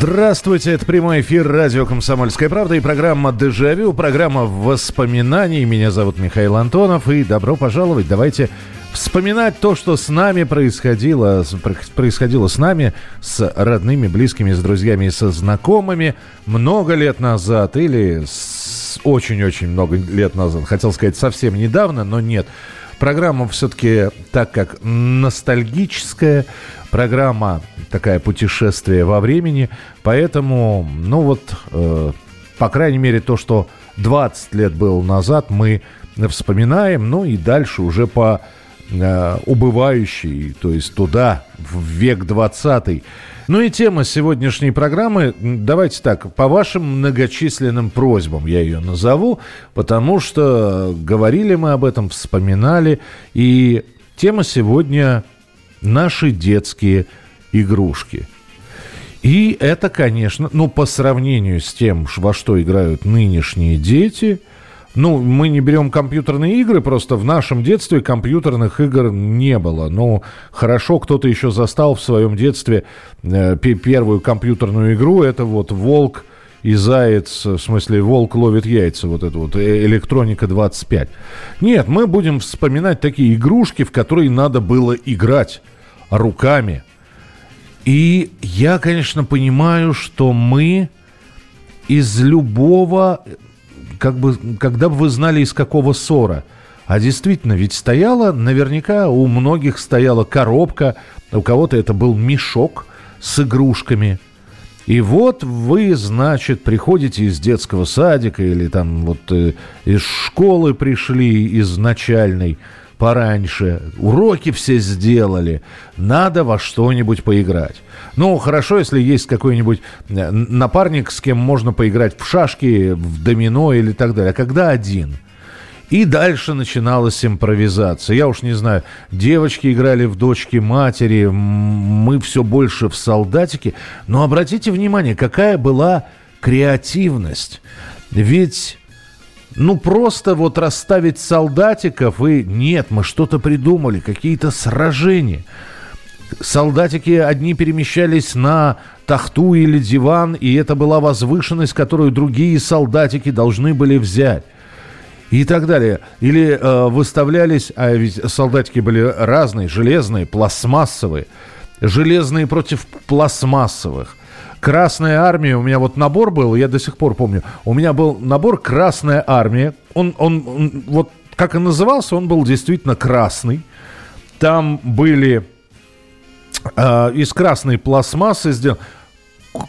Здравствуйте, это прямой эфир радио «Комсомольская правда» и программа «Дежавю», программа воспоминаний. Меня зовут Михаил Антонов, и добро пожаловать. Давайте вспоминать то, что с нами происходило, происходило с нами, с родными, близкими, с друзьями и со знакомыми много лет назад или очень-очень много лет назад. Хотел сказать совсем недавно, но нет. Программа все-таки, так как ностальгическая, программа такая путешествие во времени, поэтому, ну вот, э, по крайней мере, то, что 20 лет было назад, мы вспоминаем, ну и дальше уже по э, убывающей, то есть туда, в век 20 ну и тема сегодняшней программы, давайте так, по вашим многочисленным просьбам я ее назову, потому что говорили мы об этом, вспоминали, и тема сегодня наши детские игрушки. И это, конечно, ну, по сравнению с тем, во что играют нынешние дети – ну, мы не берем компьютерные игры, просто в нашем детстве компьютерных игр не было. Ну, хорошо, кто-то еще застал в своем детстве э, первую компьютерную игру. Это вот «Волк» и «Заяц», в смысле «Волк ловит яйца», вот это вот, э, «Электроника 25». Нет, мы будем вспоминать такие игрушки, в которые надо было играть руками. И я, конечно, понимаю, что мы из любого как бы, когда бы вы знали, из какого ссора. А действительно, ведь стояла, наверняка у многих стояла коробка, у кого-то это был мешок с игрушками. И вот вы, значит, приходите из детского садика или там вот э, из школы пришли, из начальной, пораньше, уроки все сделали, надо во что-нибудь поиграть. Ну, хорошо, если есть какой-нибудь э, напарник, с кем можно поиграть в шашки, в домино или так далее. А когда один? И дальше начиналась импровизация. Я уж не знаю, девочки играли в дочки матери, мы все больше в солдатики. Но обратите внимание, какая была креативность. Ведь ну, просто вот расставить солдатиков и... Нет, мы что-то придумали, какие-то сражения. Солдатики одни перемещались на тахту или диван, и это была возвышенность, которую другие солдатики должны были взять. И так далее. Или э, выставлялись, а ведь солдатики были разные, железные, пластмассовые. Железные против пластмассовых. Красная армия, у меня вот набор был, я до сих пор помню, у меня был набор Красная армия, он, он, он вот как и назывался, он был действительно красный. Там были э, из красной пластмассы сделаны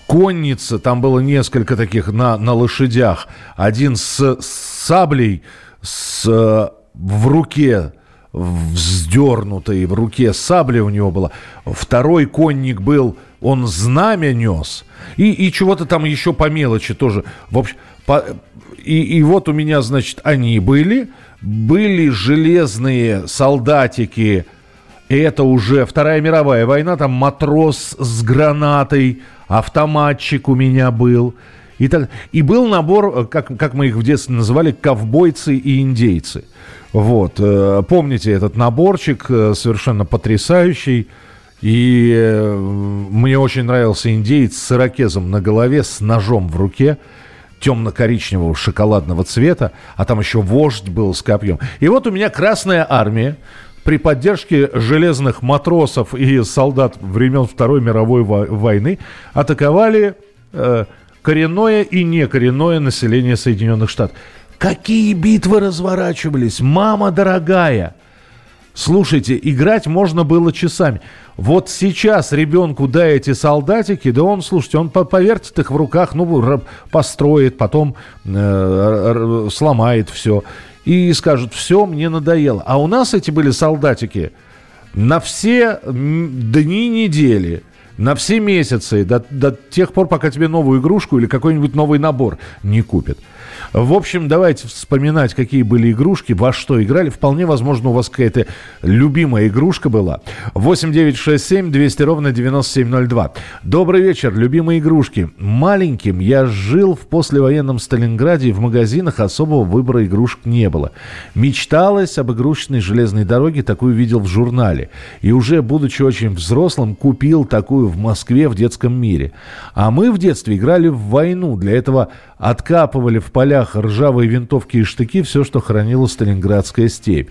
конница, там было несколько таких на, на лошадях. Один с, с саблей с, в руке, вздернутой в руке сабля у него была. Второй конник был он знамя нес, и, и чего-то там еще по мелочи тоже. В общем, по, и, и вот у меня, значит, они были, были железные солдатики, это уже Вторая мировая война, там матрос с гранатой, автоматчик у меня был. И, так, и был набор, как, как мы их в детстве называли, ковбойцы и индейцы. Вот, э, помните этот наборчик, э, совершенно потрясающий. И э, мне очень нравился индеец с ирокезом на голове, с ножом в руке темно-коричневого шоколадного цвета, а там еще вождь был с копьем. И вот у меня Красная Армия при поддержке железных матросов и солдат времен Второй мировой войны атаковали э, коренное и некоренное население Соединенных Штатов. Какие битвы разворачивались, мама дорогая! Слушайте, играть можно было часами. Вот сейчас ребенку дай эти солдатики, да он, слушайте, он повертит их в руках, ну, построит, потом э, сломает все. И скажет, все, мне надоело. А у нас эти были солдатики на все дни недели. на все месяцы, до, до тех пор, пока тебе новую игрушку или какой-нибудь новый набор не купят. В общем, давайте вспоминать, какие были игрушки, во что играли. Вполне возможно, у вас какая-то любимая игрушка была. 8 9 6 7 200 ровно 9702. Добрый вечер, любимые игрушки. Маленьким я жил в послевоенном Сталинграде, и в магазинах особого выбора игрушек не было. Мечталось об игрушечной железной дороге, такую видел в журнале. И уже, будучи очень взрослым, купил такую в Москве в детском мире. А мы в детстве играли в войну. Для этого откапывали в полях ржавые винтовки и штыки, все, что хранила Сталинградская степь.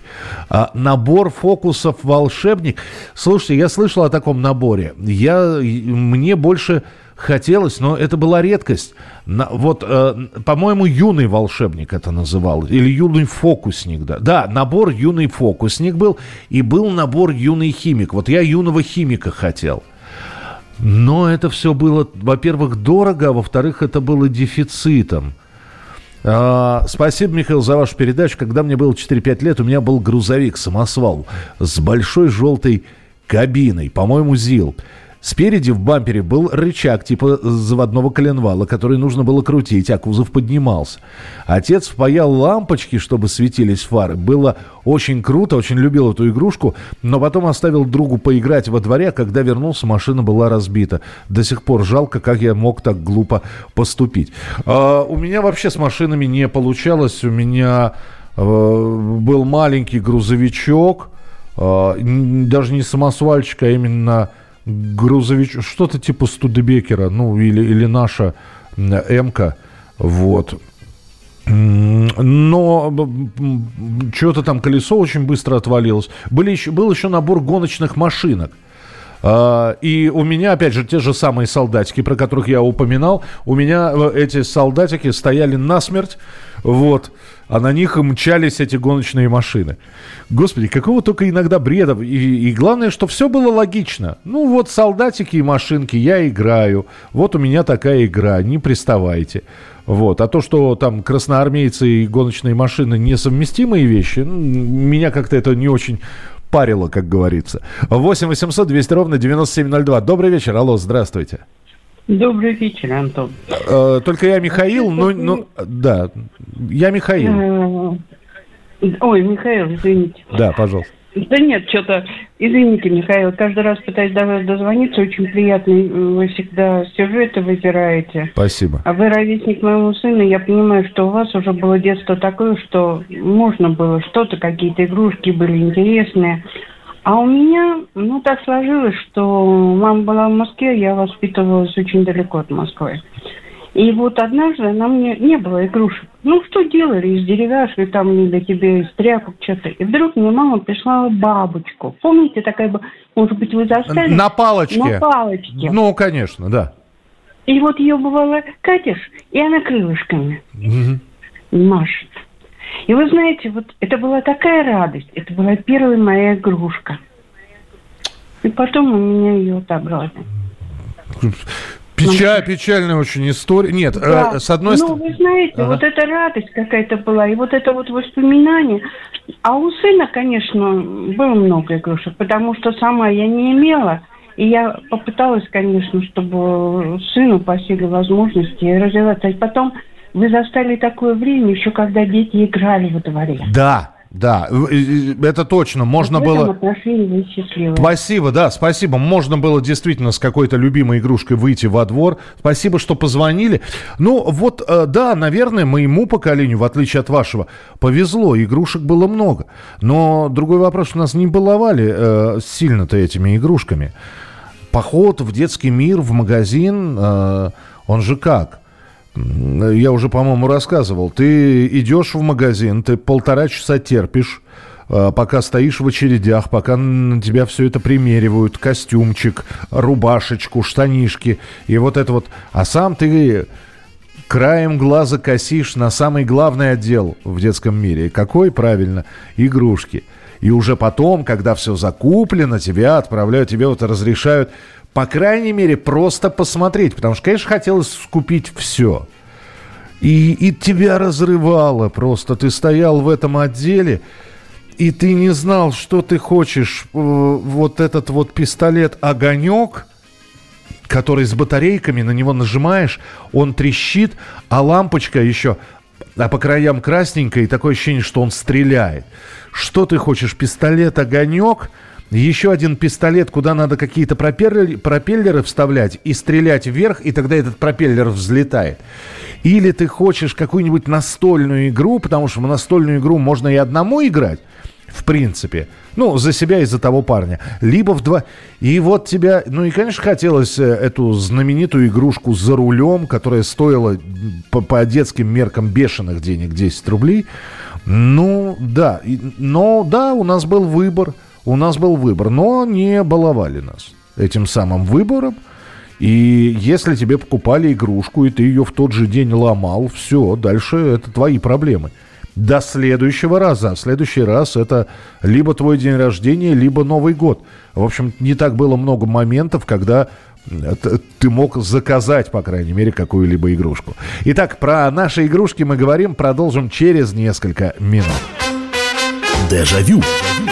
А набор фокусов «Волшебник». Слушайте, я слышал о таком наборе. Я, мне больше хотелось, но это была редкость. На, вот, э, по-моему, юный волшебник это называл, или юный фокусник, да. Да, набор юный фокусник был, и был набор юный химик. Вот я юного химика хотел. Но это все было, во-первых, дорого, а во-вторых, это было дефицитом. А, спасибо, Михаил, за вашу передачу. Когда мне было 4-5 лет, у меня был грузовик самосвал с большой желтой кабиной, по-моему, ЗИЛ. Спереди в бампере был рычаг типа заводного коленвала, который нужно было крутить, а кузов поднимался. Отец впаял лампочки, чтобы светились фары. Было очень круто, очень любил эту игрушку, но потом оставил другу поиграть во дворе, а когда вернулся, машина была разбита. До сих пор жалко, как я мог так глупо поступить. А, у меня вообще с машинами не получалось. У меня а, был маленький грузовичок, а, даже не самосвальчик, а именно грузович, что-то типа Студебекера, ну, или, или наша МК, вот. Но что-то там колесо очень быстро отвалилось. Были еще, был еще набор гоночных машинок. А, и у меня, опять же, те же самые солдатики, про которых я упоминал, у меня э, эти солдатики стояли насмерть, вот, а на них мчались эти гоночные машины. Господи, какого только иногда бреда. И, и главное, что все было логично. Ну вот солдатики и машинки, я играю. Вот у меня такая игра, не приставайте. Вот. А то, что там красноармейцы и гоночные машины несовместимые вещи, меня как-то это не очень парило, как говорится. 8 800 200 ровно 9702. Добрый вечер. Алло, здравствуйте. Добрый вечер, Антон. Э, только я Михаил, ну, ну, да, я Михаил. Э, ой, Михаил, извините. Да, пожалуйста. Да нет, что-то, извините, Михаил, каждый раз пытаюсь до вас дозвониться, очень приятный, вы всегда сюжеты выбираете. Спасибо. А вы ровесник моего сына, я понимаю, что у вас уже было детство такое, что можно было что-то, какие-то игрушки были интересные. А у меня, ну, так сложилось, что мама была в Москве, я воспитывалась очень далеко от Москвы. И вот однажды она мне не было игрушек. Ну, что делали из деревяшки, там не для тебя, из тряпок, что-то. И вдруг мне мама прислала бабочку. Помните, такая, может быть, вы застали? На палочке. На палочке. Ну, конечно, да. И вот ее бывало катишь, и она крылышками угу. машет. И вы знаете, вот это была такая радость. Это была первая моя игрушка. И потом у меня ее отобрали. Печаль, печальная очень история. Нет, э, да. э, с одной стороны... Ну, вы знаете, ага. вот эта радость какая-то была, и вот это вот воспоминание. А у сына, конечно, было много игрушек, потому что сама я не имела. И я попыталась, конечно, чтобы сыну посили возможности развиваться. И потом вы застали такое время, еще когда дети играли во дворе. Да, да, это точно. Можно было... Спасибо, да, спасибо. Можно было действительно с какой-то любимой игрушкой выйти во двор. Спасибо, что позвонили. Ну, вот, э, да, наверное, моему поколению, в отличие от вашего, повезло. Игрушек было много. Но другой вопрос, у нас не баловали э, сильно-то этими игрушками. Поход в детский мир, в магазин, э, он же как? Я уже, по-моему, рассказывал, ты идешь в магазин, ты полтора часа терпишь, э, пока стоишь в очередях, пока на тебя все это примеривают, костюмчик, рубашечку, штанишки, и вот это вот. А сам ты краем глаза косишь на самый главный отдел в детском мире. Какой, правильно, игрушки. И уже потом, когда все закуплено, тебя отправляют, тебе вот разрешают по крайней мере, просто посмотреть. Потому что, конечно, хотелось скупить все. И, и тебя разрывало просто. Ты стоял в этом отделе, и ты не знал, что ты хочешь. Э, вот этот вот пистолет «Огонек» который с батарейками, на него нажимаешь, он трещит, а лампочка еще а по краям красненькая, и такое ощущение, что он стреляет. Что ты хочешь, пистолет, огонек? Еще один пистолет, куда надо какие-то пропеллеры, вставлять и стрелять вверх, и тогда этот пропеллер взлетает. Или ты хочешь какую-нибудь настольную игру, потому что в настольную игру можно и одному играть, в принципе. Ну, за себя и за того парня. Либо в два... И вот тебя... Ну и, конечно, хотелось э, эту знаменитую игрушку «За рулем», которая стоила по, по детским меркам бешеных денег 10 рублей. Ну, да. Но, да, у нас был выбор. У нас был выбор. Но не баловали нас этим самым выбором. И если тебе покупали игрушку, и ты ее в тот же день ломал, все, дальше это твои проблемы до следующего раза. А следующий раз это либо твой день рождения, либо Новый год. В общем, не так было много моментов, когда ты мог заказать, по крайней мере, какую-либо игрушку. Итак, про наши игрушки мы говорим, продолжим через несколько минут. Дежавю. Дежавю.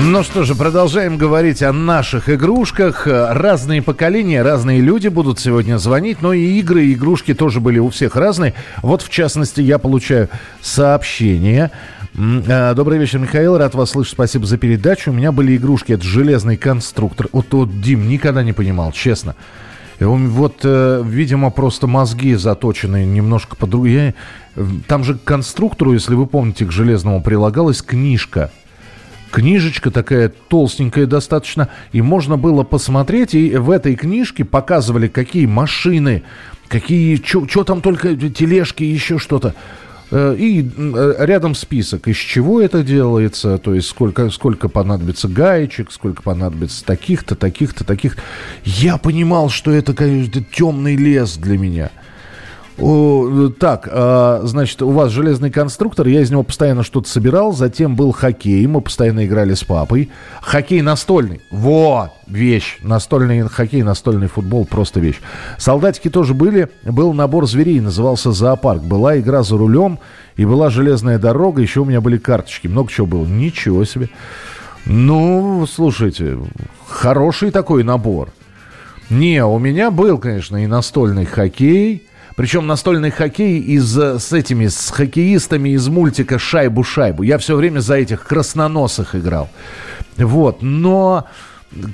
Ну что же, продолжаем говорить о наших игрушках. Разные поколения, разные люди будут сегодня звонить, но и игры, и игрушки тоже были у всех разные. Вот, в частности, я получаю сообщение. А, добрый вечер, Михаил. Рад вас слышать. Спасибо за передачу. У меня были игрушки. Это железный конструктор. Вот, вот Дим, никогда не понимал, честно. Вот, э, видимо, просто мозги заточены немножко по-другому. Там же к конструктору, если вы помните, к железному прилагалась книжка – книжечка такая толстенькая достаточно, и можно было посмотреть, и в этой книжке показывали, какие машины, какие, что там только, тележки, еще что-то. Э, и э, рядом список, из чего это делается, то есть сколько, сколько понадобится гаечек, сколько понадобится таких-то, таких-то, таких. Я понимал, что это, конечно, темный лес для меня – о, так, а, значит, у вас железный конструктор, я из него постоянно что-то собирал, затем был хоккей, мы постоянно играли с папой. Хоккей настольный, вот, вещь. Настольный хоккей, настольный футбол, просто вещь. Солдатики тоже были, был набор зверей, назывался зоопарк. Была игра за рулем, и была железная дорога, еще у меня были карточки, много чего было. Ничего себе. Ну, слушайте, хороший такой набор. Не, у меня был, конечно, и настольный хоккей, причем настольный хоккей из, э, с этими, с хоккеистами из мультика «Шайбу-шайбу». Я все время за этих красноносых играл. Вот, но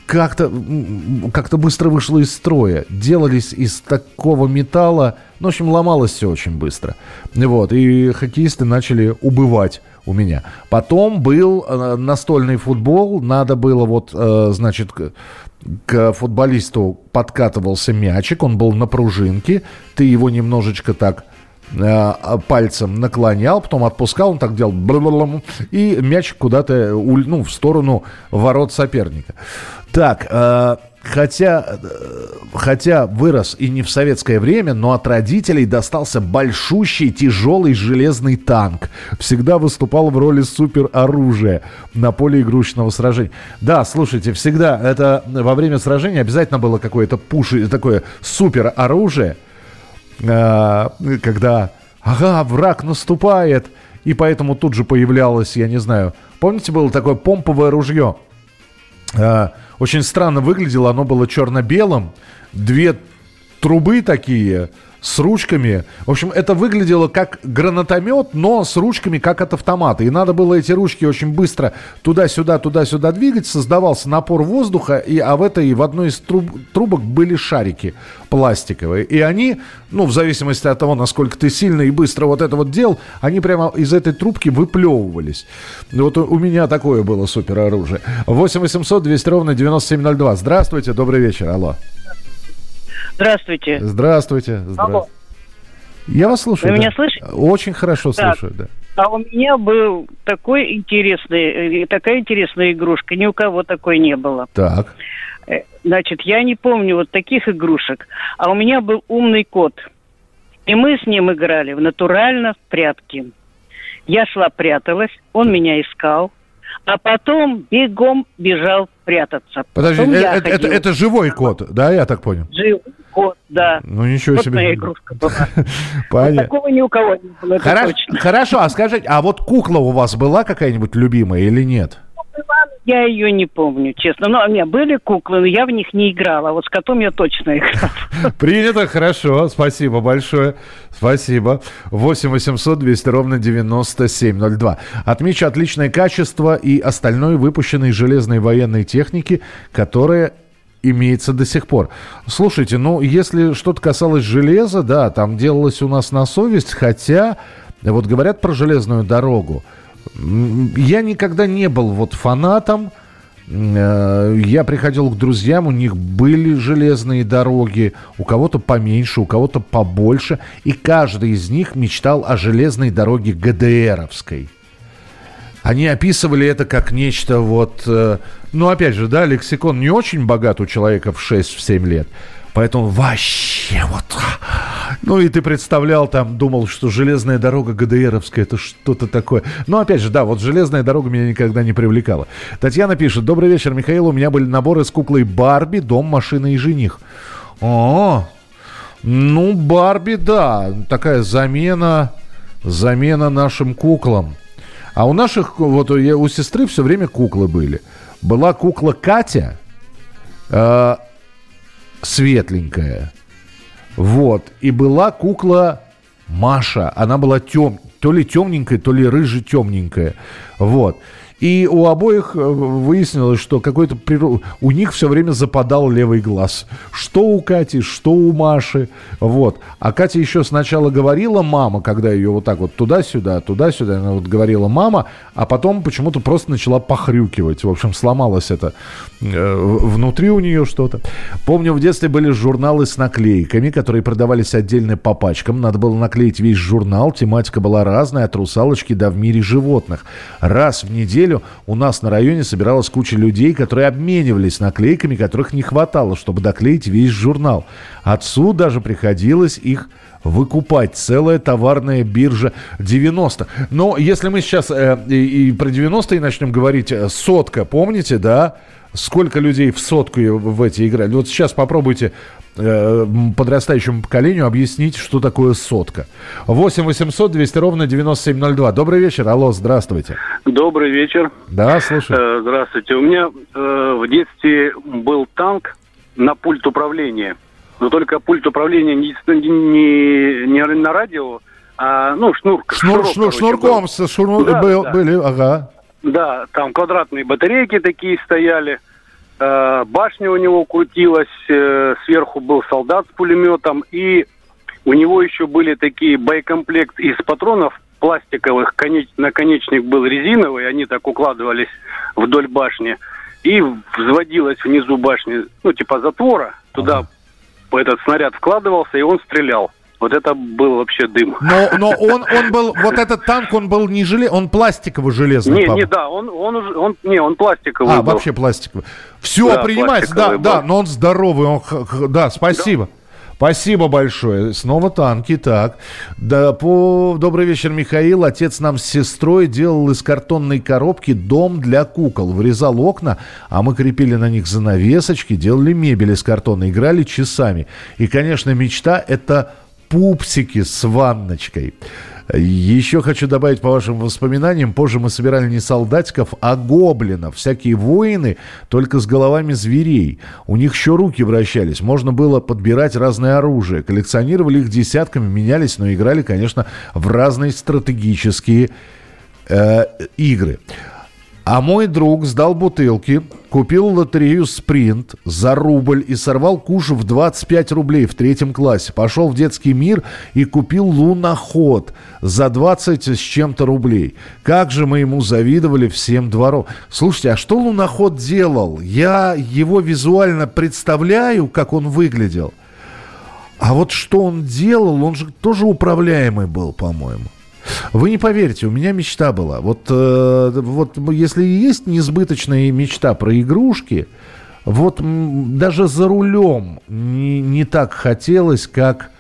как-то как быстро вышло из строя. Делались из такого металла. Ну, в общем, ломалось все очень быстро. Вот, и хоккеисты начали убывать у меня. Потом был э, настольный футбол. Надо было вот, э, значит, к футболисту подкатывался мячик, он был на пружинке, ты его немножечко так э, пальцем наклонял, потом отпускал, он так делал, и мяч куда-то ну, в сторону ворот соперника. Так, э, Хотя, э, хотя вырос и не в советское время, но от родителей достался большущий тяжелый железный танк. Всегда выступал в роли супероружия на поле игрушечного сражения. Да, слушайте, всегда это во время сражения обязательно было какое-то пуши, такое супероружие, э, когда, ага, враг наступает, и поэтому тут же появлялось, я не знаю, помните, было такое помповое ружье? Э, очень странно выглядело, оно было черно-белым, две трубы такие с ручками. В общем, это выглядело как гранатомет, но с ручками как от автомата. И надо было эти ручки очень быстро туда-сюда, туда-сюда двигать. Создавался напор воздуха, и, а в этой, в одной из труб, трубок были шарики пластиковые. И они, ну, в зависимости от того, насколько ты сильно и быстро вот это вот делал, они прямо из этой трубки выплевывались. Вот у, меня такое было супероружие. 8 800 200 ровно 9702. Здравствуйте, добрый вечер, алло. Здравствуйте. Здравствуйте. Здравствуйте. Я вас слушаю. Вы да. меня слышите? Очень хорошо так. слушаю, да. А у меня был такой интересный, э, такая интересная игрушка. Ни у кого такой не было. Так. Э, значит, я не помню вот таких игрушек. А у меня был умный кот. И мы с ним играли в натурально в прятки. Я шла, пряталась, он меня искал, а потом бегом бежал прятаться. Подожди, это, это, это живой кот, да, я так понял? Живой кот, да. Ну, ничего вот себе. моя игрушка была. Понятно. Такого ни у кого не было, Хорошо, хорошо, а скажите, а вот кукла у вас была какая-нибудь любимая или нет? Я ее не помню, честно. Ну, у меня были куклы, но я в них не играла. А вот с котом я точно играла. Принято, хорошо, спасибо большое, спасибо. 8 800 200 ровно 9702. Отмечу отличное качество и остальное выпущенной железной военной техники, которая имеется до сих пор. Слушайте, ну, если что-то касалось железа, да, там делалось у нас на совесть, хотя, вот говорят про железную дорогу, я никогда не был вот фанатом, Э, Я приходил к друзьям, у них были железные дороги, у кого-то поменьше, у кого-то побольше, и каждый из них мечтал о железной дороге ГДРовской. Они описывали это как нечто вот... э, Ну, опять же, да, лексикон не очень богат у человека в 6-7 лет. Поэтому вообще вот... Ну, и ты представлял там, думал, что железная дорога ГДРовская, это что-то такое. Но, опять же, да, вот железная дорога меня никогда не привлекала. Татьяна пишет. Добрый вечер, Михаил. У меня были наборы с куклой Барби, дом, машина и жених. О, ну, Барби, да, такая замена, замена нашим куклам. А у наших, вот у, у сестры все время куклы были. Была кукла Катя, э, светленькая. Вот. И была кукла Маша. Она была тем, то ли темненькая, то ли рыже-темненькая. Вот. И у обоих э, выяснилось, что какой-то приру- у них все время западал левый глаз. Что у Кати, что у Маши. Вот. А Катя еще сначала говорила мама, когда ее вот так вот туда-сюда, туда-сюда, она вот говорила мама, а потом почему-то просто начала похрюкивать. В общем, сломалось это э, внутри у нее что-то. Помню, в детстве были журналы с наклейками, которые продавались отдельно по пачкам. Надо было наклеить весь журнал. Тематика была разная, от русалочки до в мире животных. Раз в неделю у нас на районе собиралась куча людей, которые обменивались наклейками, которых не хватало, чтобы доклеить весь журнал. Отцу даже приходилось их выкупать. Целая товарная биржа 90. Но если мы сейчас э, и, и про 90-е начнем говорить, э, сотка, помните, да? Сколько людей в сотку в эти играли? Вот сейчас попробуйте э, подрастающему поколению объяснить, что такое сотка. 8 800 200 ровно 9702. Добрый вечер. Алло, здравствуйте. Добрый вечер. Да, слушаю. Э, Здравствуйте. У меня э, в детстве был танк на пульт управления. Но только пульт управления не, не, не на радио, а ну шнур. Шнур, шнурок, шнур, короче, шнурком был. со шнур- Да, был- да. были, ага. Да, там квадратные батарейки такие стояли. Э, башня у него крутилась, э, сверху был солдат с пулеметом, и у него еще были такие боекомплект из патронов пластиковых, конеч- наконечник был резиновый, они так укладывались вдоль башни, и взводилась внизу башни, ну, типа затвора, туда этот снаряд вкладывался, и он стрелял. Вот это был вообще дым. Но, но он, он был, вот этот танк, он был не железный, он пластиково-железный. Не, по-моему. не, да, он, он уже, он, не, он пластиковый А, был. вообще пластиковый. Все, Да, принимается, да, пластиковый да, был. но он здоровый, он, х- х- да, спасибо. Спасибо большое. Снова танки, так. Да, по... Добрый вечер, Михаил. Отец нам с сестрой делал из картонной коробки дом для кукол. Вырезал окна, а мы крепили на них занавесочки, делали мебель из картона, играли часами. И, конечно, мечта – это пупсики с ванночкой. Еще хочу добавить по вашим воспоминаниям, позже мы собирали не солдатиков, а гоблинов. Всякие воины, только с головами зверей. У них еще руки вращались, можно было подбирать разное оружие. Коллекционировали их десятками, менялись, но играли, конечно, в разные стратегические э, игры. А мой друг сдал бутылки, купил лотерею «Спринт» за рубль и сорвал куш в 25 рублей в третьем классе. Пошел в детский мир и купил луноход за 20 с чем-то рублей. Как же мы ему завидовали всем двором. Слушайте, а что луноход делал? Я его визуально представляю, как он выглядел. А вот что он делал, он же тоже управляемый был, по-моему. Вы не поверите, у меня мечта была. Вот, э, вот если есть несбыточная мечта про игрушки, вот даже за рулем не, не так хотелось, как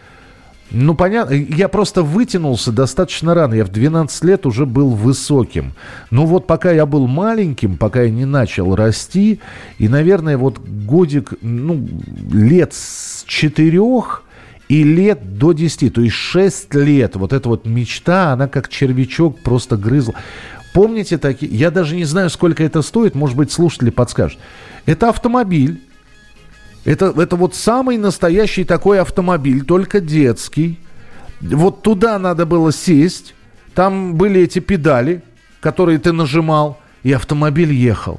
Ну, понятно, я просто вытянулся достаточно рано. Я в 12 лет уже был высоким. Ну, вот пока я был маленьким, пока я не начал расти, и, наверное, вот годик, ну, лет с четырех и лет до 10, то есть 6 лет, вот эта вот мечта, она как червячок просто грызла. Помните такие, я даже не знаю, сколько это стоит, может быть, слушатели подскажут. Это автомобиль, это, это вот самый настоящий такой автомобиль, только детский. Вот туда надо было сесть, там были эти педали, которые ты нажимал, и автомобиль ехал.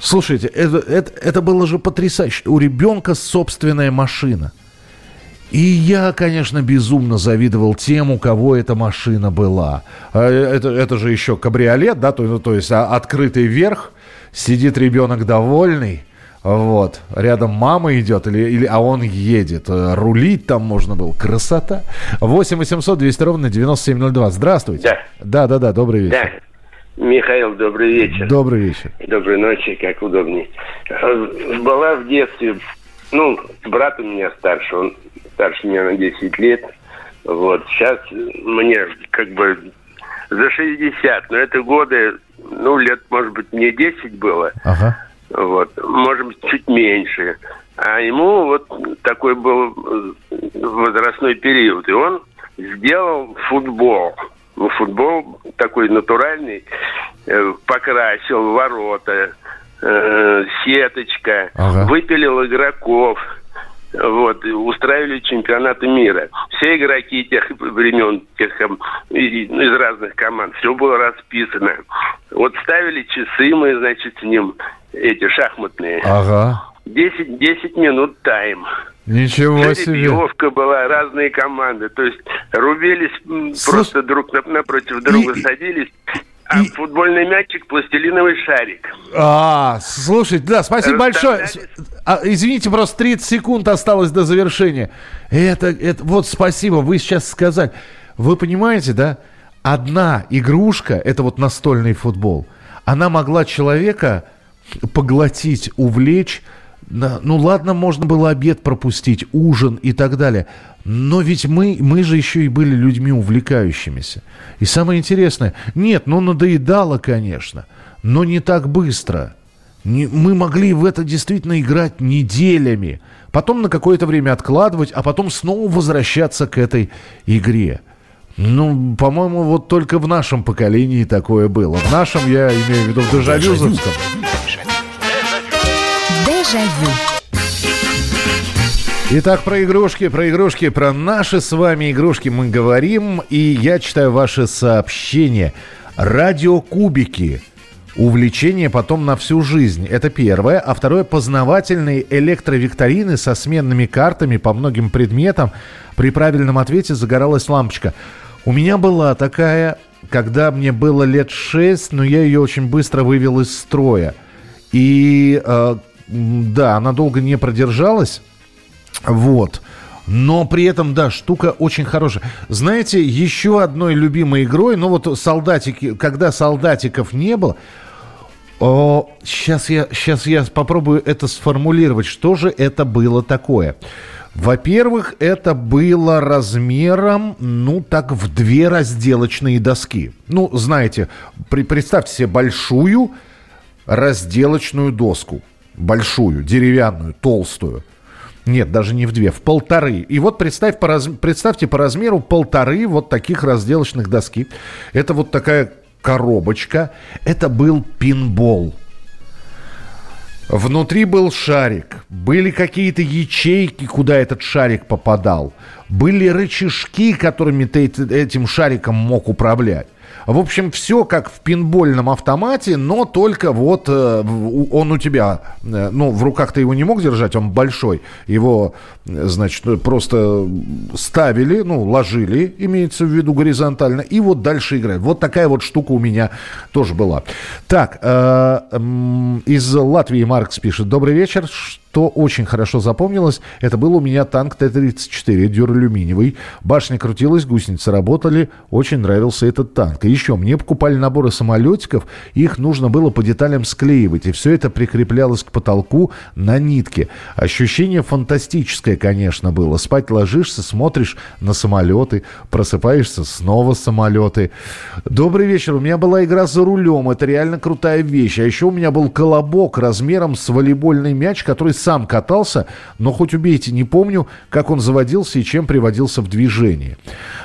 Слушайте, это, это, это было же потрясающе. У ребенка собственная машина. И я, конечно, безумно завидовал тем, у кого эта машина была. А, это, это же еще кабриолет, да, то, то есть а, открытый верх, сидит ребенок довольный, вот. Рядом мама идет, или, или, а он едет. Рулить там можно было. Красота. 8 800 200 ровно 9702. Здравствуйте. Да. Да, да, да. Добрый вечер. Да. Михаил, добрый вечер. Добрый вечер. Доброй ночи, как удобнее. Была в детстве, ну, брат у меня старше, он старше меня на 10 лет. Вот. Сейчас мне как бы за 60, но это годы, ну, лет, может быть, мне 10 было. Ага. Вот. Можем чуть меньше. А ему вот такой был возрастной период. И он сделал футбол. Ну, футбол такой натуральный. Э, покрасил ворота, э, сеточка. Ага. Выпилил игроков. Вот, устраивали чемпионаты мира. Все игроки тех времен, тех, из разных команд, все было расписано. Вот ставили часы мы, значит, с ним эти шахматные. Ага. 10, 10 минут тайм. Ничего себе. Жеребьевка была, разные команды. То есть рубились Слушай, просто друг напротив друга и- садились. А и- футбольный мячик, пластилиновый шарик. А, слушайте, да, спасибо большое. А, извините, просто 30 секунд осталось до завершения. Это, это, вот спасибо, вы сейчас сказали. Вы понимаете, да? Одна игрушка, это вот настольный футбол, она могла человека поглотить, увлечь. Ну ладно, можно было обед пропустить, ужин и так далее. Но ведь мы, мы же еще и были людьми увлекающимися. И самое интересное, нет, ну надоедало, конечно, но не так быстро. Не- мы могли в это действительно играть неделями. Потом на какое-то время откладывать, а потом снова возвращаться к этой игре. Ну, по-моему, вот только в нашем поколении такое было. В нашем, я имею в виду, в дежавюзовском. Дежавю. Итак, про игрушки, про игрушки, про наши с вами игрушки мы говорим. И я читаю ваши сообщения. Радиокубики. Увлечение потом на всю жизнь. Это первое. А второе, познавательные электровикторины со сменными картами по многим предметам. При правильном ответе загоралась лампочка. У меня была такая, когда мне было лет 6, но я ее очень быстро вывел из строя. И э, да, она долго не продержалась. Вот. Но при этом, да, штука очень хорошая. Знаете, еще одной любимой игрой, ну вот солдатики, когда солдатиков не было, о, сейчас я, сейчас я попробую это сформулировать. Что же это было такое? Во-первых, это было размером, ну, так, в две разделочные доски. Ну, знаете, при- представьте себе большую разделочную доску. Большую, деревянную, толстую. Нет, даже не в две, в полторы. И вот представь по раз- представьте по размеру полторы вот таких разделочных доски. Это вот такая коробочка. Это был пинбол. Внутри был шарик, были какие-то ячейки, куда этот шарик попадал, были рычажки, которыми ты эт- этим шариком мог управлять. В общем, все как в пинбольном автомате, но только вот э, он у тебя, э, ну, в руках ты его не мог держать, он большой. Его, э, значит, просто ставили, ну, ложили, имеется в виду горизонтально, и вот дальше играть. Вот такая вот штука у меня тоже была. Так, из Латвии Маркс пишет. Добрый вечер. Что очень хорошо запомнилось, это был у меня танк Т-34 дюралюминиевый. Башня крутилась, гусеницы работали. Очень нравился этот танк. И еще, мне покупали наборы самолетиков, их нужно было по деталям склеивать. И все это прикреплялось к потолку на нитке. Ощущение фантастическое, конечно, было. Спать ложишься, смотришь на самолеты, просыпаешься, снова самолеты. Добрый вечер. У меня была игра за рулем. Это реально крутая вещь. А еще у меня был колобок размером с волейбольный мяч, который сам катался, но хоть убейте, не помню, как он заводился и чем приводился в движение.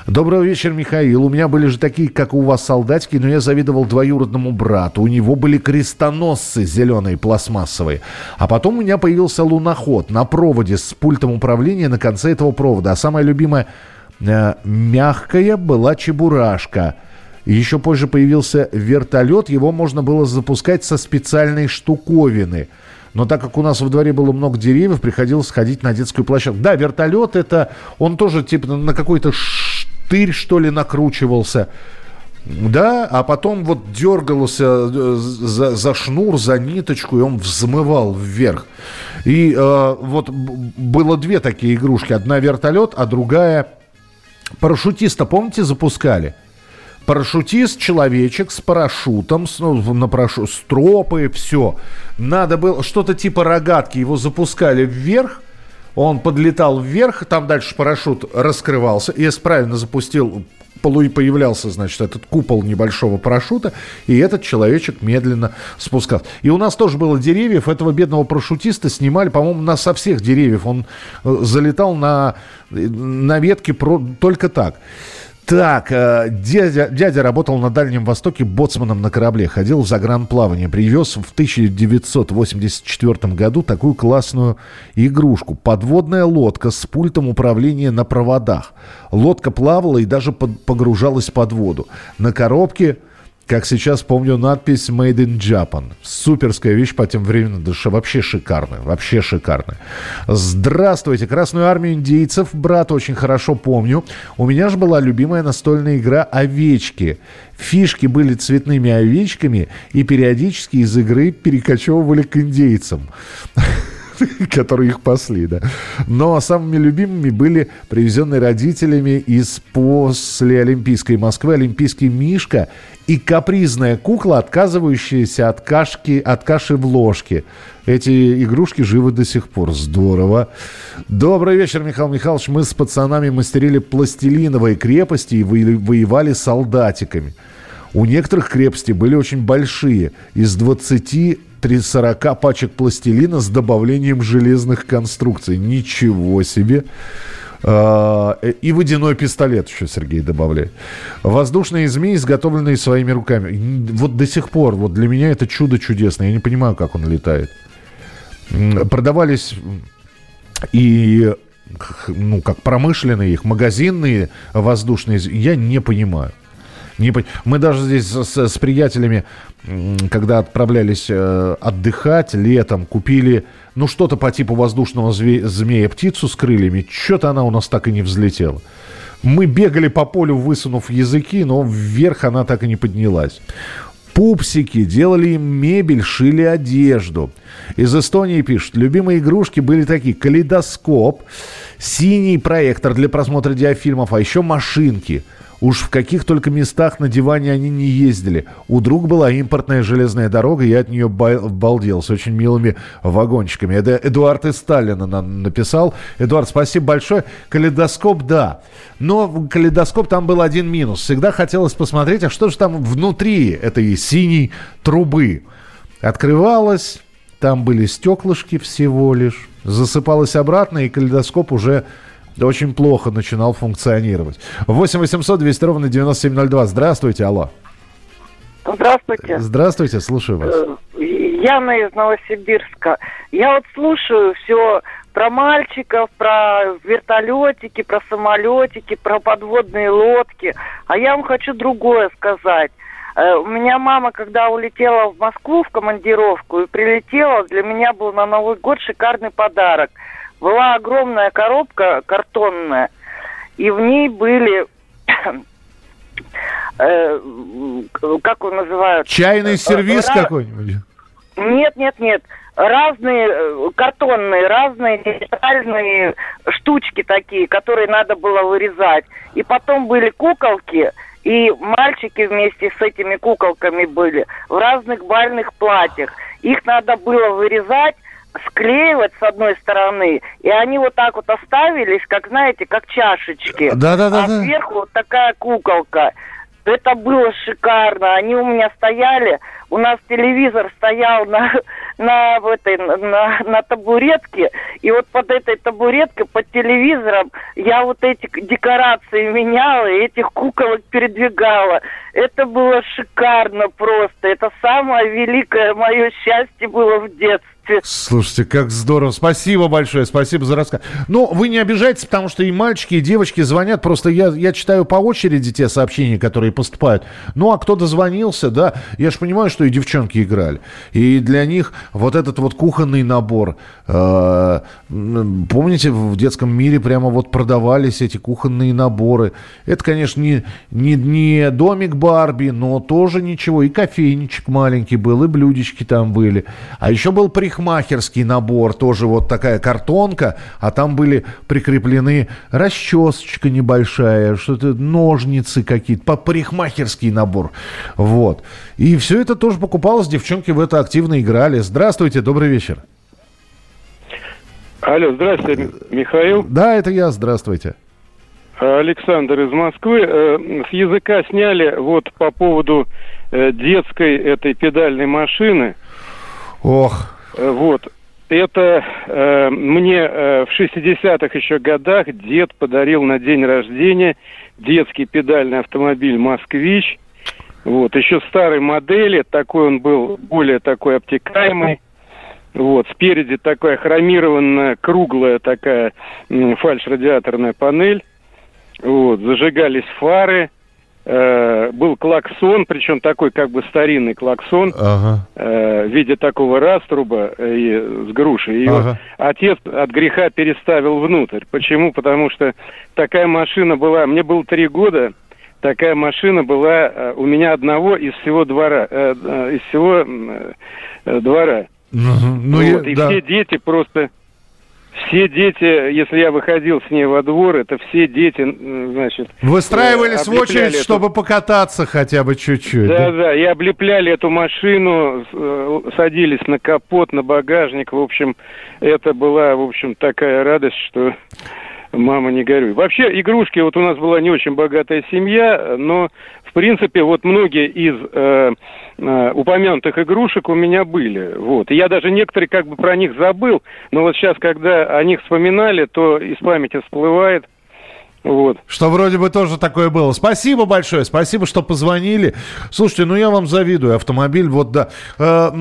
Доброго вечера, Михаил. У меня были же такие, как у вас, солдатики, но я завидовал двоюродному брату. У него были крестоносцы зеленые, пластмассовые. А потом у меня появился луноход на проводе с пультом управления на конце этого провода. А самая любимая э, мягкая была чебурашка – еще позже появился вертолет, его можно было запускать со специальной штуковины. Но так как у нас во дворе было много деревьев, приходилось ходить на детскую площадку. Да, вертолет это, он тоже типа на какой-то штырь, что ли, накручивался. Да, а потом вот дергался э, за, за шнур, за ниточку, и он взмывал вверх. И э, вот было две такие игрушки. Одна вертолет, а другая парашютиста, помните, запускали? Парашютист, человечек с парашютом, с, ну, на парашу, с тропы, все. Надо было что-то типа рогатки, его запускали вверх, он подлетал вверх, там дальше парашют раскрывался. Если правильно запустил, появлялся, значит, этот купол небольшого парашюта, и этот человечек медленно спускался. И у нас тоже было деревьев, этого бедного парашютиста снимали, по-моему, на со всех деревьев. Он э, залетал на, на ветки про, только так. Так, э, дядя, дядя работал на Дальнем Востоке боцманом на корабле, ходил в загранплавание, привез в 1984 году такую классную игрушку. Подводная лодка с пультом управления на проводах. Лодка плавала и даже погружалась под воду. На коробке как сейчас помню надпись «Made in Japan». Суперская вещь по тем временам. Да вообще шикарная. Вообще шикарная. Здравствуйте. Красную армию индейцев, брат, очень хорошо помню. У меня же была любимая настольная игра «Овечки». Фишки были цветными овечками и периодически из игры перекочевывали к индейцам. которые их пасли, да. Но самыми любимыми были привезенные родителями из после Олимпийской Москвы Олимпийский Мишка и капризная кукла, отказывающаяся от, кашки, от каши в ложке. Эти игрушки живы до сих пор. Здорово. Добрый вечер, Михаил Михайлович. Мы с пацанами мастерили пластилиновые крепости и воевали солдатиками. У некоторых крепостей были очень большие. Из 20 40 пачек пластилина с добавлением железных конструкций. Ничего себе! А, и водяной пистолет еще Сергей добавляет. Воздушные змеи, изготовленные своими руками. Вот до сих пор, вот для меня это чудо чудесное. Я не понимаю, как он летает. Продавались и ну, как промышленные их, магазинные воздушные, я не понимаю. Не, мы даже здесь с, с приятелями, когда отправлялись э, отдыхать летом, купили, ну, что-то по типу воздушного зве- змея, птицу с крыльями. Что-то она у нас так и не взлетела. Мы бегали по полю, высунув языки, но вверх она так и не поднялась. Пупсики, делали им мебель, шили одежду. Из Эстонии пишут, любимые игрушки были такие, калейдоскоп, синий проектор для просмотра диафильмов, а еще машинки – Уж в каких только местах на диване они не ездили. У друга была импортная железная дорога, я от нее балдел с очень милыми вагончиками. Это Эдуард из Сталина нам написал. Эдуард, спасибо большое. Калейдоскоп, да. Но калейдоскоп там был один минус. Всегда хотелось посмотреть, а что же там внутри этой синей трубы. Открывалось, там были стеклышки всего лишь. Засыпалось обратно, и калейдоскоп уже да очень плохо начинал функционировать. 8 800 200 ровно 9702. Здравствуйте, алло. Здравствуйте. Здравствуйте, слушаю вас. Э, Яна из Новосибирска. Я вот слушаю все про мальчиков, про вертолетики, про самолетики, про подводные лодки. А я вам хочу другое сказать. Э, у меня мама, когда улетела в Москву в командировку и прилетела, для меня был на Новый год шикарный подарок – была огромная коробка картонная, и в ней были э, как он называют? Чайный сервис какой-нибудь? Нет, нет, нет. разные э, картонные, разные театральные штучки такие, которые надо было вырезать. И потом были куколки, и мальчики вместе с этими куколками были в разных бальных платьях. Их надо было вырезать, склеивать с одной стороны, и они вот так вот оставились, как, знаете, как чашечки. Да, да, да. А сверху вот такая куколка. Это было шикарно. Они у меня стояли. У нас телевизор стоял на, на, в этой, на, на табуретке. И вот под этой табуреткой, под телевизором, я вот эти декорации меняла, и этих куколок передвигала. Это было шикарно просто. Это самое великое мое счастье было в детстве. Слушайте, как здорово. Спасибо большое, спасибо за рассказ. Но вы не обижайтесь, потому что и мальчики, и девочки звонят. Просто я, я читаю по очереди те сообщения, которые поступают. Ну, а кто дозвонился, да, я же понимаю, что и девчонки играли. И для них вот этот вот кухонный набор. Э, помните, в детском мире прямо вот продавались эти кухонные наборы. Это, конечно, не, не, не домик Барби, но тоже ничего. И кофейничек маленький был, и блюдечки там были. А еще был приход парикмахерский набор, тоже вот такая картонка, а там были прикреплены расчесочка небольшая, что-то ножницы какие-то, по парикмахерский набор. Вот. И все это тоже покупалось, девчонки в это активно играли. Здравствуйте, добрый вечер. Алло, здравствуйте, Михаил. Да, это я, здравствуйте. Александр из Москвы. Э, с языка сняли вот по поводу э, детской этой педальной машины. Ох, вот. Это э, мне э, в 60-х еще годах дед подарил на день рождения детский педальный автомобиль «Москвич». Вот, еще старой модели, такой он был более такой обтекаемый. Вот, спереди такая хромированная, круглая такая фальш-радиаторная панель. Вот, зажигались фары – э, был клаксон, причем такой как бы старинный клаксон ага. э, в виде такого раструба э, и, с грушей. И ага. отец от греха переставил внутрь. Почему? Потому что такая машина была, мне было три года, такая машина была э, у меня одного из всего двора, э, э, из всего э, двора. Ну, ну, вот, я, и да. все дети просто все дети, если я выходил с ней во двор, это все дети, значит... Выстраивались в очередь, эту... чтобы покататься хотя бы чуть-чуть. Да, да, да, и облепляли эту машину, э, садились на капот, на багажник. В общем, это была, в общем, такая радость, что мама не горюй. Вообще, игрушки, вот у нас была не очень богатая семья, но в принципе, вот многие из э, э, упомянутых игрушек у меня были. Вот. И я даже некоторые как бы про них забыл, но вот сейчас, когда о них вспоминали, то из памяти всплывает. Вот. Что вроде бы тоже такое было. Спасибо большое, спасибо, что позвонили. Слушайте, ну я вам завидую. Автомобиль, вот да. Э,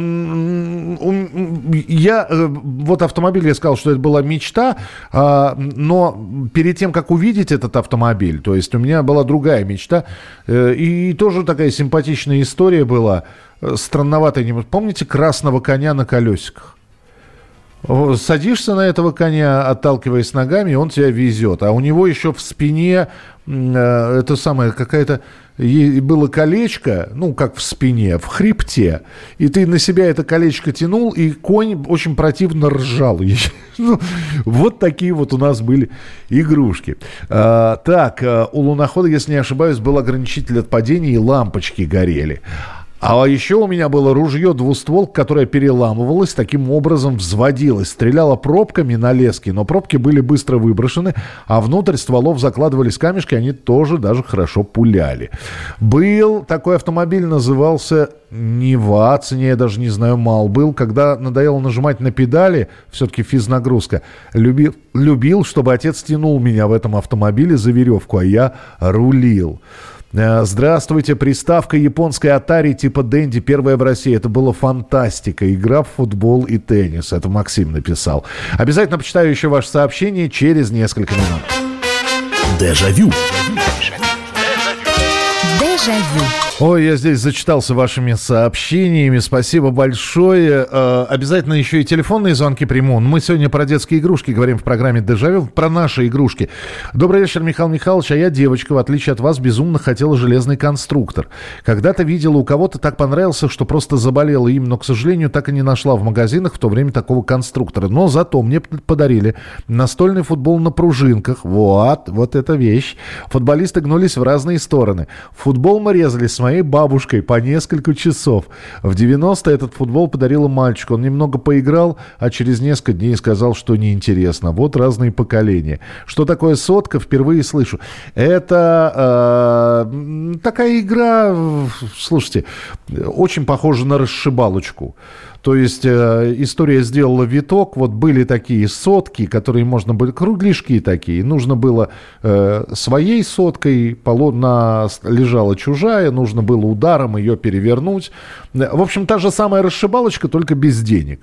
я, э, вот автомобиль, я сказал, что это была мечта, а, но перед тем, как увидеть этот автомобиль, то есть у меня была другая мечта, э, и тоже такая симпатичная история была, странноватая. Помните красного коня на колесиках? Садишься на этого коня, отталкиваясь ногами, он тебя везет. А у него еще в спине э, это самое какая-то было колечко, ну, как в спине, в хребте, и ты на себя это колечко тянул, и конь очень противно ржал. ну, вот такие вот у нас были игрушки. А, так, э, у лунохода, если не ошибаюсь, был ограничитель от падения, и лампочки горели. А еще у меня было ружье двуствол, которое переламывалось, таким образом взводилось, стреляло пробками на лески, но пробки были быстро выброшены, а внутрь стволов закладывались камешки, они тоже даже хорошо пуляли. Был такой автомобиль, назывался Нева, цене я даже не знаю, мал был, когда надоело нажимать на педали, все-таки физнагрузка, любил, любил, чтобы отец тянул меня в этом автомобиле за веревку, а я рулил. Э, здравствуйте, приставка японской Atari типа Дэнди, первая в России. Это была фантастика. Игра в футбол и теннис. Это Максим написал. Обязательно почитаю еще ваше сообщение через несколько минут. Дежавю. Дежавю. Ой, я здесь зачитался вашими сообщениями. Спасибо большое. Э, обязательно еще и телефонные звонки приму. Мы сегодня про детские игрушки говорим в программе «Дежавю», про наши игрушки. Добрый вечер, Михаил Михайлович. А я девочка, в отличие от вас, безумно хотела железный конструктор. Когда-то видела, у кого-то так понравился, что просто заболела им, но, к сожалению, так и не нашла в магазинах в то время такого конструктора. Но зато мне подарили настольный футбол на пружинках. Вот, вот эта вещь. Футболисты гнулись в разные стороны. Футбол мы резали с моей бабушкой по несколько часов. В 90-е этот футбол подарила мальчику. Он немного поиграл, а через несколько дней сказал, что неинтересно. Вот разные поколения. Что такое сотка, впервые слышу. Это э, такая игра, слушайте, очень похожа на расшибалочку. То есть э, история сделала виток. Вот были такие сотки, которые можно было... Кругляшки такие. Нужно было э, своей соткой, полотна лежала чужая, нужно было ударом ее перевернуть. В общем, та же самая расшибалочка, только без денег.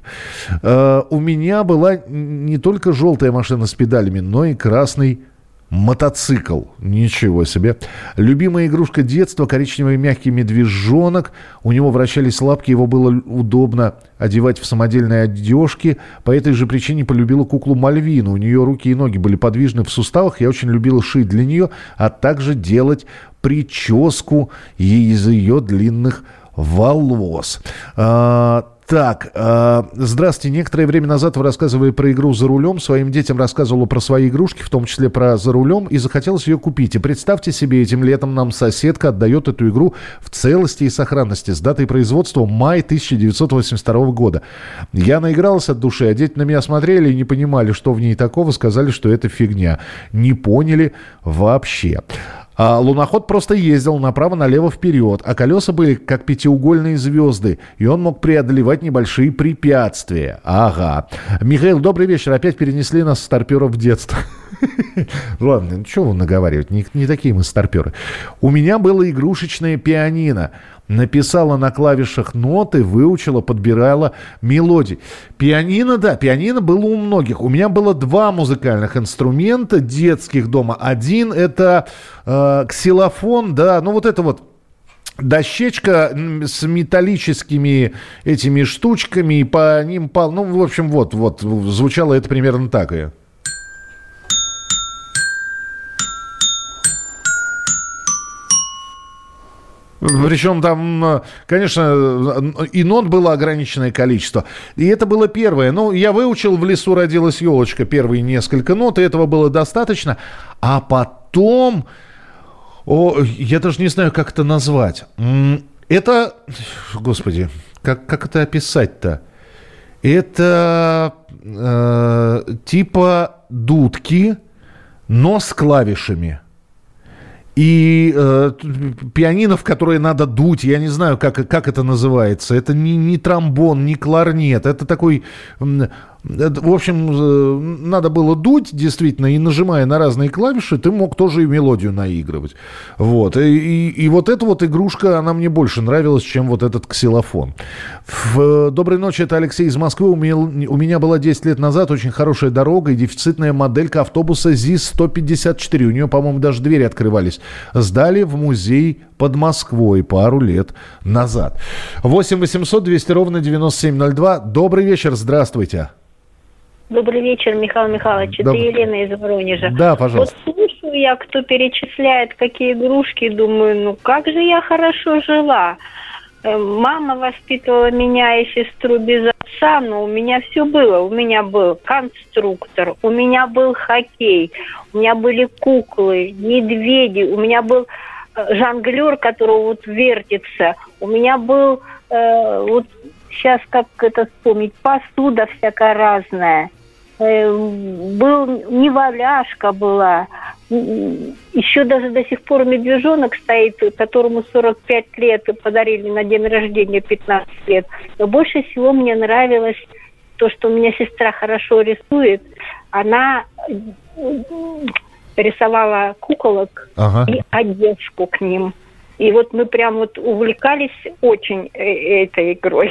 Э, у меня была не только желтая машина с педалями, но и красный Мотоцикл. Ничего себе. Любимая игрушка детства, коричневый мягкий медвежонок. У него вращались лапки, его было удобно одевать в самодельные одежки. По этой же причине полюбила куклу Мальвину. У нее руки и ноги были подвижны в суставах. Я очень любила шить для нее, а также делать прическу из ее длинных волос. А, так, э, здравствуйте. Некоторое время назад вы рассказывали про игру «За рулем». Своим детям рассказывала про свои игрушки, в том числе про «За рулем», и захотелось ее купить. И представьте себе, этим летом нам соседка отдает эту игру в целости и сохранности с датой производства май 1982 года. Я наигралась от души, а дети на меня смотрели и не понимали, что в ней такого, сказали, что это фигня. Не поняли вообще. А луноход просто ездил направо-налево вперед, а колеса были как пятиугольные звезды, и он мог преодолевать небольшие препятствия. Ага. Михаил, добрый вечер. Опять перенесли нас старперов в детство. Ладно, ну что вы наговаривать, не, не такие мы старперы. У меня было игрушечное пианино написала на клавишах ноты, выучила, подбирала мелодии. Пианино, да, пианино было у многих. У меня было два музыкальных инструмента детских дома. Один это э, ксилофон, да, ну вот это вот дощечка с металлическими этими штучками, и по ним, по, ну, в общем, вот, вот, звучало это примерно так. Причем там, конечно, и нот было ограниченное количество. И это было первое. Ну, я выучил «В лесу родилась елочка» первые несколько нот, и этого было достаточно. А потом... О, я даже не знаю, как это назвать. Это... Господи, как, как это описать-то? Это э, типа дудки, но с клавишами. И э, пианино, в которое надо дуть, я не знаю, как, как это называется. Это не, не тромбон, не кларнет. Это такой в общем, э, надо было дуть, действительно, и нажимая на разные клавиши, ты мог тоже и мелодию наигрывать. Вот. И, и, и вот эта вот игрушка, она мне больше нравилась, чем вот этот ксилофон. В, э, доброй ночи, это Алексей из Москвы. У меня, у меня была 10 лет назад очень хорошая дорога и дефицитная моделька автобуса ЗИС-154. У нее, по-моему, даже двери открывались. Сдали в музей под Москвой пару лет назад. 8 800 200 ровно 9702. Добрый вечер, здравствуйте. Добрый вечер, Михаил Михайлович. Доб... Это Елена из Воронежа. Да, пожалуйста. Вот слушаю я, кто перечисляет, какие игрушки, думаю, ну как же я хорошо жила. Э, мама воспитывала меня и сестру без отца, но у меня все было. У меня был конструктор, у меня был хоккей, у меня были куклы, медведи, у меня был э, жонглер, который вот вертится, у меня был э, вот сейчас как это вспомнить, посуда всякая разная. Э, был неваляшка была. Еще даже до сих пор медвежонок стоит, которому 45 лет подарили на день рождения 15 лет. Но больше всего мне нравилось то, что у меня сестра хорошо рисует. Она рисовала куколок ага. и одежку к ним. И вот мы прям вот увлекались очень э, этой игрой.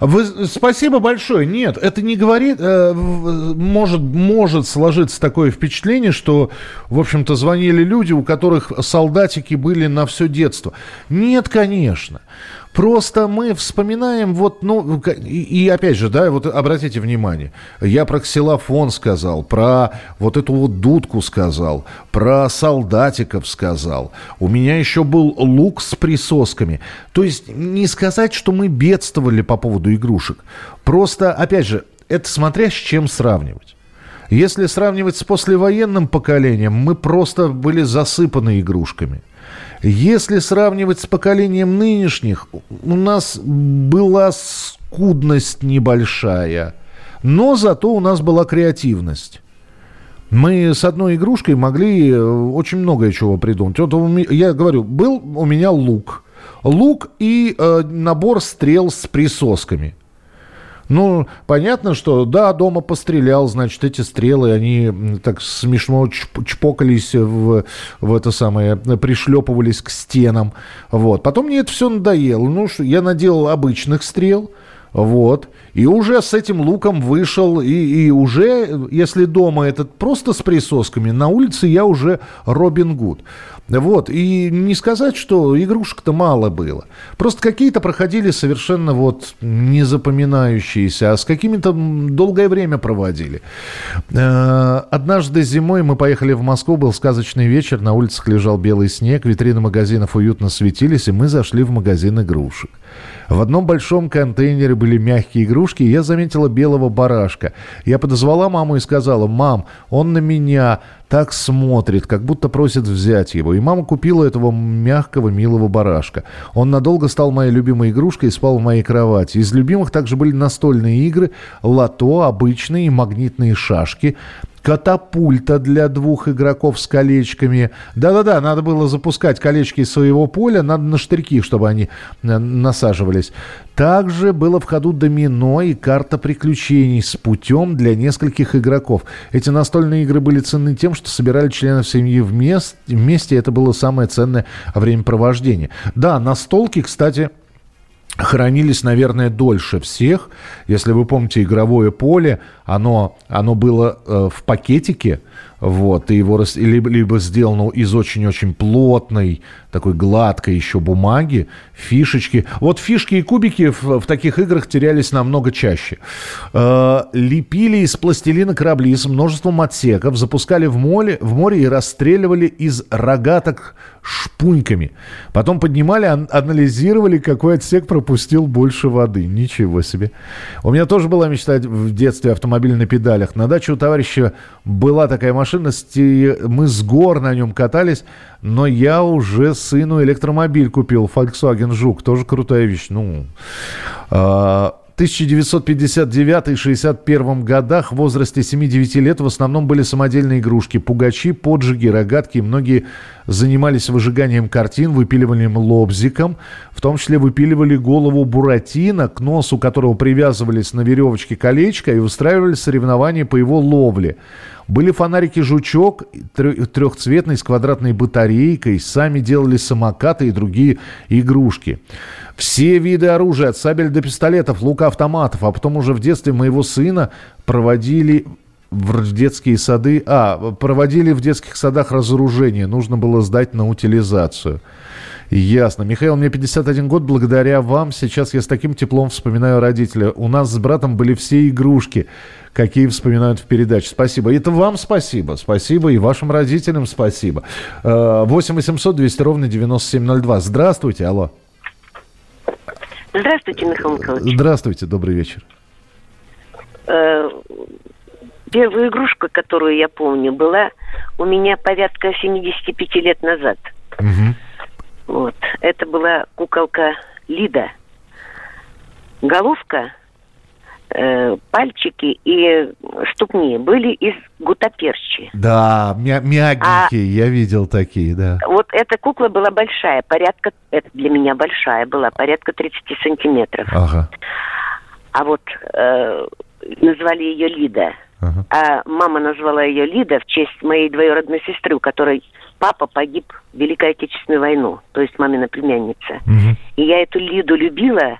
Вы, спасибо большое. Нет, это не говорит... Э, может, может сложиться такое впечатление, что, в общем-то, звонили люди, у которых солдатики были на все детство. Нет, конечно. Просто мы вспоминаем вот, ну, и, и опять же, да, вот обратите внимание, я про ксилофон сказал, про вот эту вот дудку сказал, про солдатиков сказал. У меня еще был лук с присосками. То есть не сказать, что мы бедствовали по поводу игрушек. Просто, опять же, это смотря с чем сравнивать. Если сравнивать с послевоенным поколением, мы просто были засыпаны игрушками – если сравнивать с поколением нынешних, у нас была скудность небольшая, но зато у нас была креативность. Мы с одной игрушкой могли э, очень многое чего придумать. Вот я говорю, был у меня лук. Лук и э, набор стрел с присосками. Ну, понятно, что да, дома пострелял, значит, эти стрелы, они так смешно чпокались в, в это самое, пришлепывались к стенам. Вот. Потом мне это все надоело. Ну, я наделал обычных стрел, вот. И уже с этим луком вышел, и, и уже, если дома этот просто с присосками, на улице я уже Робин Гуд. Вот, и не сказать, что игрушек-то мало было. Просто какие-то проходили совершенно вот незапоминающиеся, а с какими-то долгое время проводили. Э, однажды зимой мы поехали в Москву, был сказочный вечер, на улицах лежал белый снег, витрины магазинов уютно светились, и мы зашли в магазин игрушек. В одном большом контейнере были мягкие игрушки, и я заметила белого барашка. Я подозвала маму и сказала, «Мам, он на меня так смотрит, как будто просит взять его». И мама купила этого мягкого, милого барашка. Он надолго стал моей любимой игрушкой и спал в моей кровати. Из любимых также были настольные игры, лото, обычные магнитные шашки – катапульта для двух игроков с колечками. Да-да-да, надо было запускать колечки из своего поля, надо на штырьки, чтобы они э, насаживались. Также было в ходу домино и карта приключений с путем для нескольких игроков. Эти настольные игры были ценны тем, что собирали членов семьи вместе, вместе это было самое ценное времяпровождение. Да, настолки, кстати, хранились, наверное, дольше всех. Если вы помните игровое поле, оно, оно было э, в пакетике, вот, и его либо, либо сделано из очень-очень плотной, такой гладкой еще бумаги, фишечки. Вот фишки и кубики в, в таких играх терялись намного чаще. Э, лепили из пластилина корабли с множеством отсеков, запускали в море, в море и расстреливали из рогаток шпуньками. Потом поднимали, ан- анализировали, какой отсек пропустил больше воды. Ничего себе. У меня тоже была мечта в детстве автомобиль на педалях. На даче у товарища была такая машина, мы с гор на нем катались, но я уже сыну электромобиль купил, Volkswagen Жук, тоже крутая вещь. Ну, 1959-61 годах в возрасте 7-9 лет в основном были самодельные игрушки, пугачи, поджиги, рогатки. Многие занимались выжиганием картин, выпиливанием лобзиком. В том числе выпиливали голову Буратино, к носу которого привязывались на веревочке колечко и устраивали соревнования по его ловле. Были фонарики «Жучок», трехцветный с квадратной батарейкой, сами делали самокаты и другие игрушки. Все виды оружия, от сабель до пистолетов, лука, автоматов, а потом уже в детстве моего сына проводили в детские сады, а, проводили в детских садах разоружение, нужно было сдать на утилизацию. Ясно. Михаил, мне 51 год. Благодаря вам сейчас я с таким теплом вспоминаю родителя. У нас с братом были все игрушки, какие вспоминают в передаче. Спасибо. Это вам спасибо. Спасибо и вашим родителям спасибо. 8 800 200 ровно 9702. Здравствуйте. Алло. Здравствуйте, Михаил Михайлович. Здравствуйте. Добрый вечер. Э, первая игрушка, которую я помню, была у меня порядка 75 лет назад. Угу. Вот. Это была куколка Лида. Головка, э, пальчики и ступни были из гутаперчи. Да, мя- мягенькие, а, я видел такие, да. Вот эта кукла была большая, порядка, это для меня большая была, порядка 30 сантиметров. Ага. А вот э, назвали ее Лида. Ага. А мама назвала ее Лида в честь моей двоюродной сестры, у которой папа погиб в Великой Отечественную войну, то есть мамина племянница. Мгм. И я эту Лиду любила,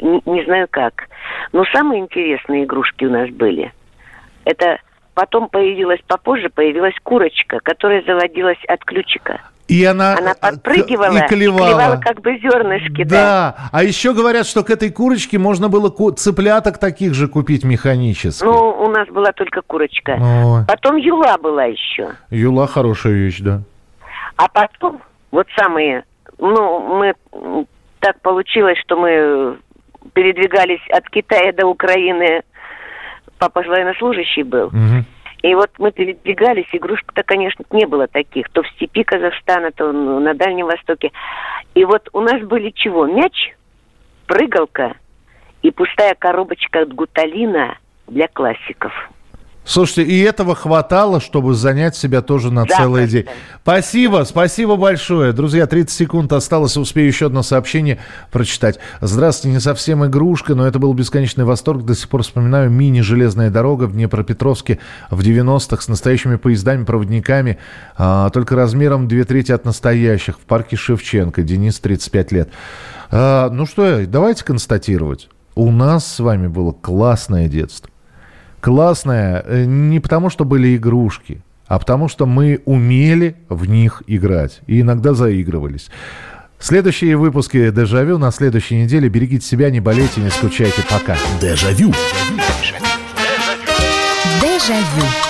не, не знаю как. Но самые интересные игрушки у нас были. Это потом появилась, попозже появилась курочка, которая заводилась от ключика. И она, Она э, подпрыгивала и клевала. как бы зернышки. Да, а еще говорят, что к этой курочке можно было ку- цыпляток таких же купить механически. Ну, у нас была только курочка. Ой. Потом юла была еще. Юла хорошая вещь, да. А потом, вот самые, ну, мы так получилось, что мы передвигались от Китая до Украины. Папа же военнослужащий был. Мгм. И вот мы передвигались, игрушек-то, конечно, не было таких. То в степи Казахстана, то на Дальнем Востоке. И вот у нас были чего? Мяч, прыгалка и пустая коробочка от гуталина для классиков. Слушайте, и этого хватало, чтобы занять себя тоже на Да, целый день. Спасибо, спасибо большое. Друзья, 30 секунд осталось, успею еще одно сообщение прочитать. Здравствуйте, не совсем игрушка, но это был бесконечный восторг. До сих пор вспоминаю мини-железная дорога в Днепропетровске в 90-х с настоящими поездами-проводниками, а, только размером две трети от настоящих, в парке Шевченко. Денис, 35 лет. А, ну что, давайте констатировать. У нас с вами было классное детство классная э, не потому, что были игрушки, а потому, что мы умели в них играть и иногда заигрывались. Следующие выпуски «Дежавю» на следующей неделе. Берегите себя, не болейте, не скучайте. Пока. Дежавю. Дежавю.